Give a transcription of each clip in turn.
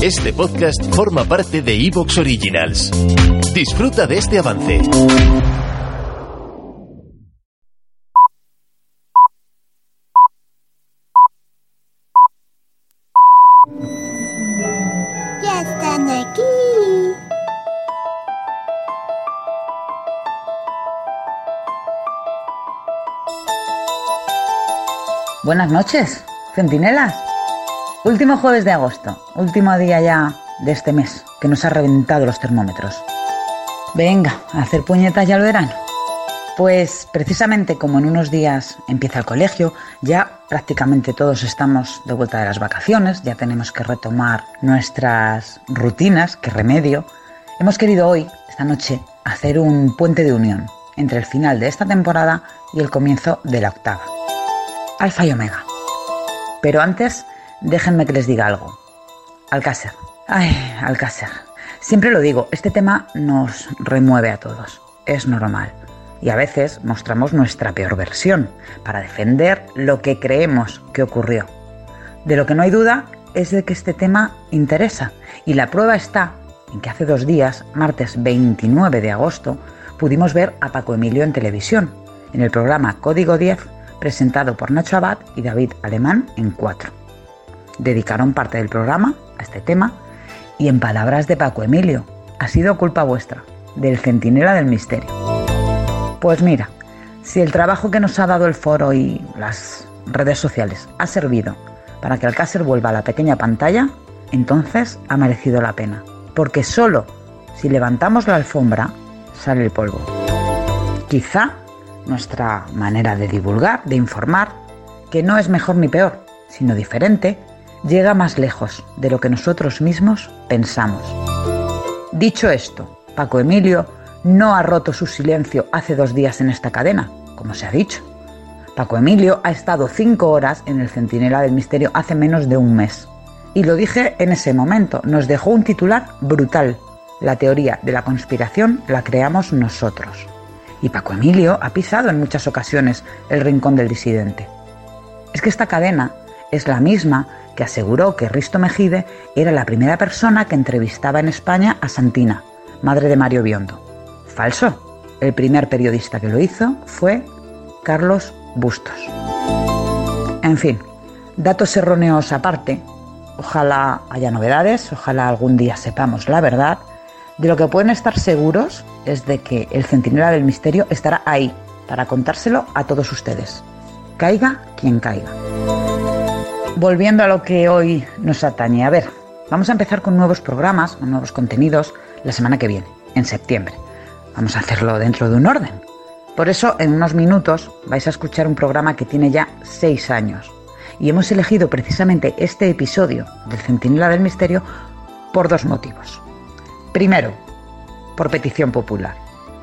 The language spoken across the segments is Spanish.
Este podcast forma parte de Evox Originals. Disfruta de este avance. Ya están aquí. Buenas noches, centinelas. Último jueves de agosto, último día ya de este mes, que nos ha reventado los termómetros. Venga, a hacer puñetas ya el verano. Pues precisamente como en unos días empieza el colegio, ya prácticamente todos estamos de vuelta de las vacaciones, ya tenemos que retomar nuestras rutinas, qué remedio. Hemos querido hoy, esta noche, hacer un puente de unión entre el final de esta temporada y el comienzo de la octava. Alfa y Omega. Pero antes, déjenme que les diga algo. Alcácer. Ay, Alcácer. Siempre lo digo, este tema nos remueve a todos. Es normal. Y a veces mostramos nuestra peor versión para defender lo que creemos que ocurrió. De lo que no hay duda es de que este tema interesa. Y la prueba está en que hace dos días, martes 29 de agosto, pudimos ver a Paco Emilio en televisión, en el programa Código 10 presentado por Nacho Abad y David Alemán en cuatro. Dedicaron parte del programa a este tema y en palabras de Paco Emilio, ha sido culpa vuestra, del centinela del misterio. Pues mira, si el trabajo que nos ha dado el foro y las redes sociales ha servido para que Alcácer vuelva a la pequeña pantalla, entonces ha merecido la pena. Porque solo si levantamos la alfombra sale el polvo. Quizá nuestra manera de divulgar, de informar, que no es mejor ni peor, sino diferente, llega más lejos de lo que nosotros mismos pensamos. Dicho esto, Paco Emilio no ha roto su silencio hace dos días en esta cadena, como se ha dicho. Paco Emilio ha estado cinco horas en el Centinela del Misterio hace menos de un mes. Y lo dije en ese momento, nos dejó un titular brutal. La teoría de la conspiración la creamos nosotros y Paco Emilio ha pisado en muchas ocasiones el rincón del disidente. Es que esta cadena es la misma que aseguró que Risto Mejide era la primera persona que entrevistaba en España a Santina, madre de Mario Biondo. Falso. El primer periodista que lo hizo fue Carlos Bustos. En fin, datos erróneos aparte, ojalá haya novedades, ojalá algún día sepamos la verdad de lo que pueden estar seguros es de que el centinela del misterio estará ahí para contárselo a todos ustedes. Caiga quien caiga. Volviendo a lo que hoy nos atañe, a ver, vamos a empezar con nuevos programas, con nuevos contenidos la semana que viene, en septiembre. Vamos a hacerlo dentro de un orden. Por eso, en unos minutos vais a escuchar un programa que tiene ya seis años. Y hemos elegido precisamente este episodio del Centinela del Misterio por dos motivos. Primero, por petición popular.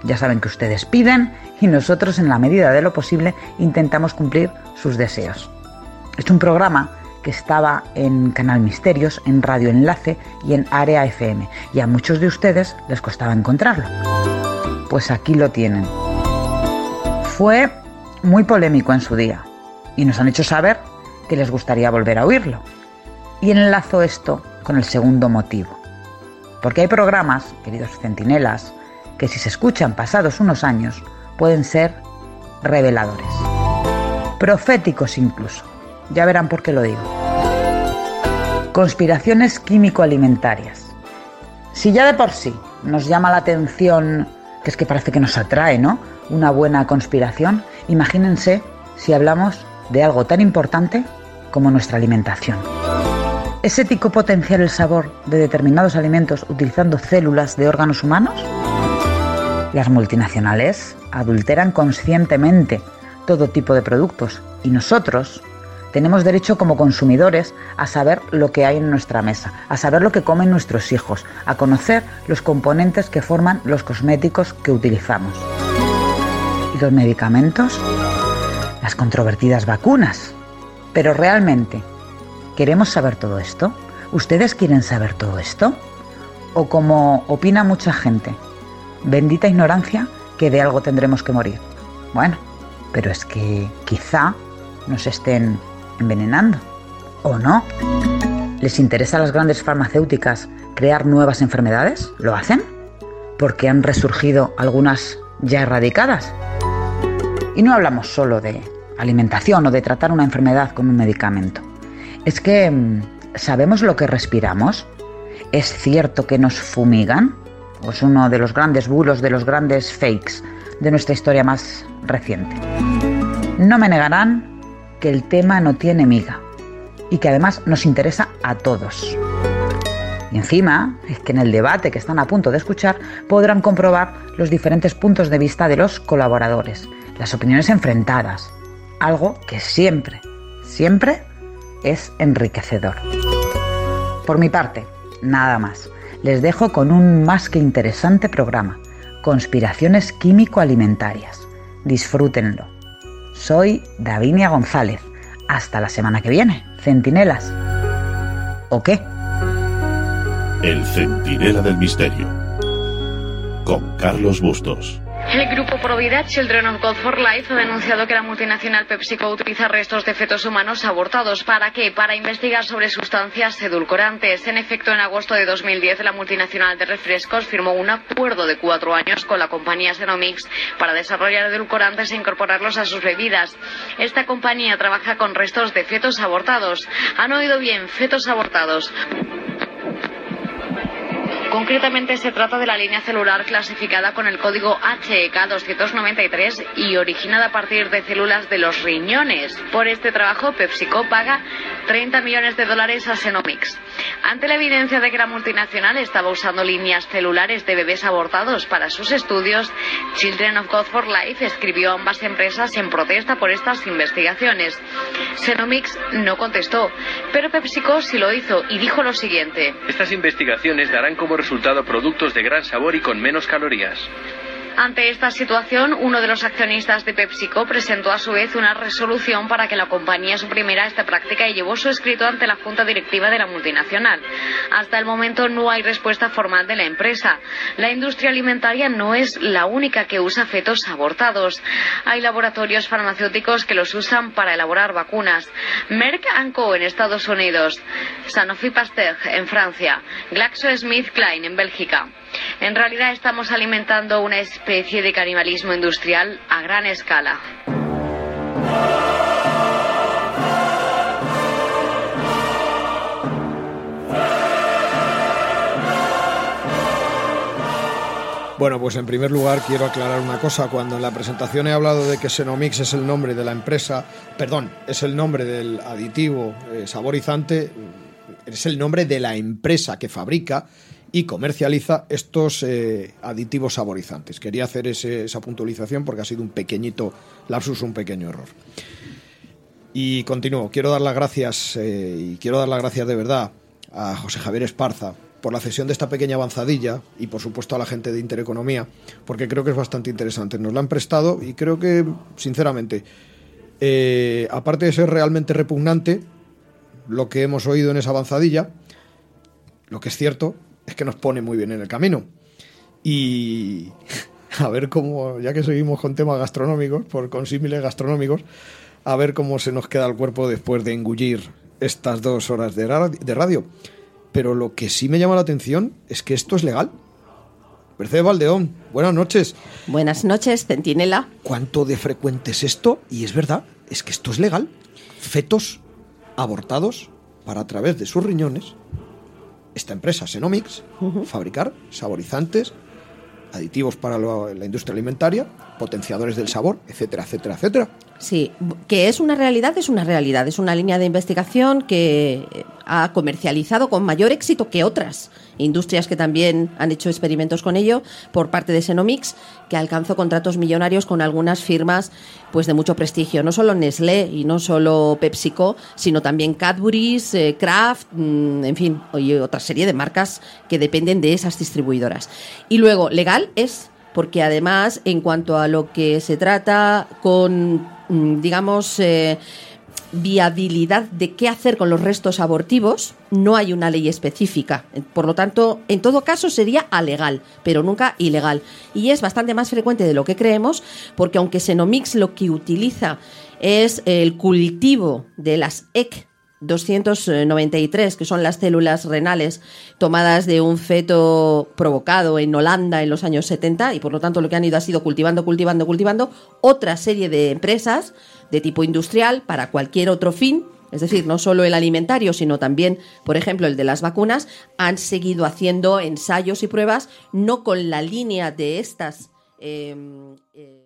Ya saben que ustedes piden y nosotros en la medida de lo posible intentamos cumplir sus deseos. Es un programa que estaba en Canal Misterios, en Radio Enlace y en Área FM y a muchos de ustedes les costaba encontrarlo. Pues aquí lo tienen. Fue muy polémico en su día y nos han hecho saber que les gustaría volver a oírlo. Y enlazo esto con el segundo motivo. Porque hay programas, queridos centinelas, que si se escuchan pasados unos años pueden ser reveladores. Proféticos incluso. Ya verán por qué lo digo. Conspiraciones químico-alimentarias. Si ya de por sí nos llama la atención, que es que parece que nos atrae, ¿no? Una buena conspiración, imagínense si hablamos de algo tan importante como nuestra alimentación. ¿Es ético potenciar el sabor de determinados alimentos utilizando células de órganos humanos? Las multinacionales adulteran conscientemente todo tipo de productos y nosotros tenemos derecho como consumidores a saber lo que hay en nuestra mesa, a saber lo que comen nuestros hijos, a conocer los componentes que forman los cosméticos que utilizamos. ¿Y los medicamentos? Las controvertidas vacunas. Pero realmente, ¿queremos saber todo esto? ¿Ustedes quieren saber todo esto? ¿O como opina mucha gente, bendita ignorancia que de algo tendremos que morir? Bueno, pero es que quizá nos estén envenenando. ¿O no? ¿Les interesa a las grandes farmacéuticas crear nuevas enfermedades? ¿Lo hacen? Porque han resurgido algunas ya erradicadas. Y no hablamos solo de alimentación o de tratar una enfermedad con un medicamento. Es que mm, sabemos lo que respiramos. ¿Es cierto que nos fumigan? Es uno de los grandes bulos, de los grandes fakes de nuestra historia más reciente. No me negarán que el tema no tiene miga y que además nos interesa a todos. Y encima es que en el debate que están a punto de escuchar podrán comprobar los diferentes puntos de vista de los colaboradores, las opiniones enfrentadas, algo que siempre, siempre es enriquecedor. Por mi parte, nada más. Les dejo con un más que interesante programa, Conspiraciones Químico-Alimentarias. Disfrútenlo. Soy Davinia González. Hasta la semana que viene, centinelas. ¿O qué? El Centinela del Misterio. Con Carlos Bustos. El grupo Provida Children of God for Life ha denunciado que la multinacional PepsiCo utiliza restos de fetos humanos abortados. ¿Para qué? Para investigar sobre sustancias edulcorantes. En efecto, en agosto de 2010, la multinacional de refrescos firmó un acuerdo de cuatro años con la compañía Xenomix para desarrollar edulcorantes e incorporarlos a sus bebidas. Esta compañía trabaja con restos de fetos abortados. ¿Han oído bien? Fetos abortados. Concretamente se trata de la línea celular clasificada con el código HEK 293 y originada a partir de células de los riñones. Por este trabajo, PepsiCo paga 30 millones de dólares a Xenomix. Ante la evidencia de que la multinacional estaba usando líneas celulares de bebés abortados para sus estudios, Children of God for Life escribió a ambas empresas en protesta por estas investigaciones. Xenomix no contestó, pero PepsiCo sí lo hizo y dijo lo siguiente. Estas investigaciones darán como resultado productos de gran sabor y con menos calorías. Ante esta situación, uno de los accionistas de PepsiCo presentó a su vez una resolución para que la compañía suprimiera esta práctica y llevó su escrito ante la junta directiva de la multinacional. Hasta el momento no hay respuesta formal de la empresa. La industria alimentaria no es la única que usa fetos abortados. Hay laboratorios farmacéuticos que los usan para elaborar vacunas. Merck Co en Estados Unidos, Sanofi Pasteur en Francia, GlaxoSmithKline en Bélgica. En realidad estamos alimentando una especie de canibalismo industrial a gran escala. Bueno, pues en primer lugar quiero aclarar una cosa. Cuando en la presentación he hablado de que Xenomix es el nombre de la empresa, perdón, es el nombre del aditivo eh, saborizante, es el nombre de la empresa que fabrica y comercializa estos eh, aditivos saborizantes. Quería hacer esa puntualización porque ha sido un pequeñito lapsus, un pequeño error. Y continúo. Quiero dar las gracias eh, y quiero dar las gracias de verdad a José Javier Esparza por la cesión de esta pequeña avanzadilla y por supuesto a la gente de Intereconomía porque creo que es bastante interesante. Nos la han prestado y creo que, sinceramente, eh, aparte de ser realmente repugnante lo que hemos oído en esa avanzadilla, lo que es cierto es que nos pone muy bien en el camino. Y a ver cómo, ya que seguimos con temas gastronómicos, por consímiles gastronómicos, a ver cómo se nos queda el cuerpo después de engullir estas dos horas de radio. Pero lo que sí me llama la atención es que esto es legal. Mercedes Valdeón, buenas noches. Buenas noches, Centinela. ¿Cuánto de frecuente es esto? Y es verdad, es que esto es legal. Fetos abortados para a través de sus riñones esta empresa, Senomix, fabricar saborizantes, aditivos para la industria alimentaria, potenciadores del sabor, etcétera, etcétera, etcétera. Sí, que es una realidad, es una realidad, es una línea de investigación que ha comercializado con mayor éxito que otras industrias que también han hecho experimentos con ello por parte de Senomix, que alcanzó contratos millonarios con algunas firmas pues de mucho prestigio, no solo Nestlé y no solo PepsiCo, sino también Cadbury's, eh, Kraft, mm, en fin, y otra serie de marcas que dependen de esas distribuidoras. Y luego, legal es porque además, en cuanto a lo que se trata con, digamos, eh, viabilidad de qué hacer con los restos abortivos, no hay una ley específica. Por lo tanto, en todo caso sería alegal, pero nunca ilegal. Y es bastante más frecuente de lo que creemos, porque aunque Senomix lo que utiliza es el cultivo de las EC 293, que son las células renales tomadas de un feto provocado en Holanda en los años 70, y por lo tanto lo que han ido ha sido cultivando, cultivando, cultivando otra serie de empresas de tipo industrial para cualquier otro fin, es decir, no solo el alimentario, sino también, por ejemplo, el de las vacunas, han seguido haciendo ensayos y pruebas, no con la línea de estas. Eh, eh,